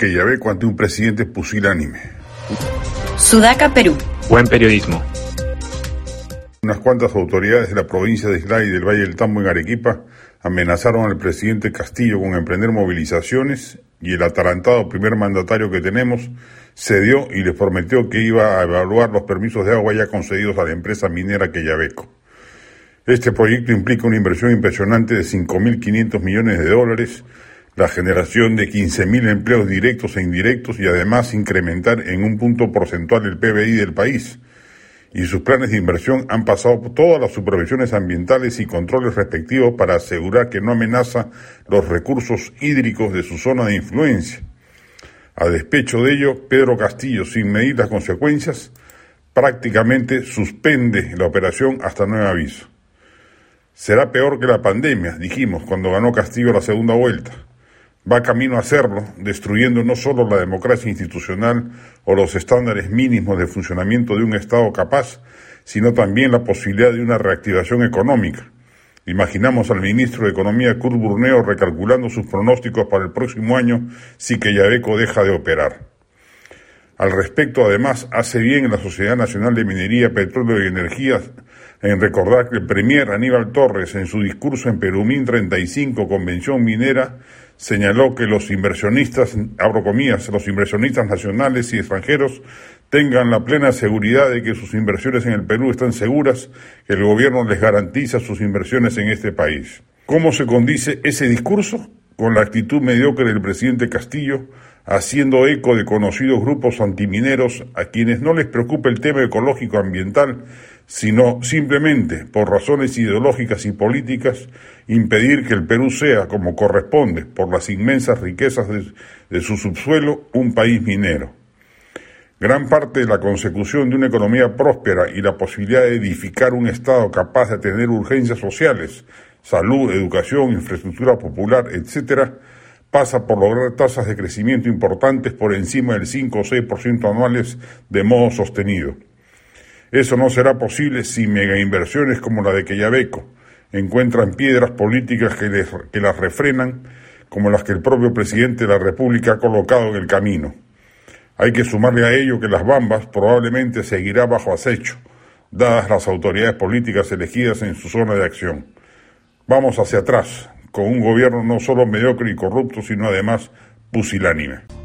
Que ya ve ante un presidente pusilánime. Sudaca, Perú. Buen periodismo. Unas cuantas autoridades de la provincia de Islay y del Valle del Tambo en Arequipa amenazaron al presidente Castillo con emprender movilizaciones y el atarantado primer mandatario que tenemos cedió y les prometió que iba a evaluar los permisos de agua ya concedidos a la empresa minera Quellaveco. Este proyecto implica una inversión impresionante de 5.500 millones de dólares, la generación de 15.000 empleos directos e indirectos y además incrementar en un punto porcentual el PBI del país. Y sus planes de inversión han pasado todas las supervisiones ambientales y controles respectivos para asegurar que no amenaza los recursos hídricos de su zona de influencia. A despecho de ello, Pedro Castillo, sin medir las consecuencias, prácticamente suspende la operación hasta nuevo aviso. Será peor que la pandemia, dijimos cuando ganó Castillo la segunda vuelta va camino a hacerlo, destruyendo no solo la democracia institucional o los estándares mínimos de funcionamiento de un Estado capaz, sino también la posibilidad de una reactivación económica. Imaginamos al ministro de Economía Kurt Burneo recalculando sus pronósticos para el próximo año si Quellaveco deja de operar. Al respecto, además, hace bien la Sociedad Nacional de Minería, Petróleo y Energía en recordar que el premier Aníbal Torres, en su discurso en Perumín 35, Convención Minera, señaló que los inversionistas, abro los inversionistas nacionales y extranjeros tengan la plena seguridad de que sus inversiones en el Perú están seguras, que el gobierno les garantiza sus inversiones en este país. ¿Cómo se condice ese discurso? Con la actitud mediocre del presidente Castillo, haciendo eco de conocidos grupos antimineros a quienes no les preocupa el tema ecológico ambiental, sino simplemente por razones ideológicas y políticas impedir que el Perú sea, como corresponde, por las inmensas riquezas de, su subsuelo, un país minero. Gran parte de la consecución de una economía próspera y la posibilidad de edificar un Estado capaz de tener urgencias sociales, salud, educación, infraestructura popular, etc., pasa por lograr tasas de crecimiento importantes por encima del 5 o 6% anuales de modo sostenido. Eso no será posible si megainversiones como la de Quellaveco encuentran piedras políticas que, que las refrenan, como las que el propio presidente de la República ha colocado en el camino. Hay que sumarle a ello que las Bambas probablemente seguirá bajo acecho, dadas las autoridades políticas elegidas en su zona de acción. Vamos hacia atrás, con un gobierno no solo mediocre y corrupto, sino además pusilánime.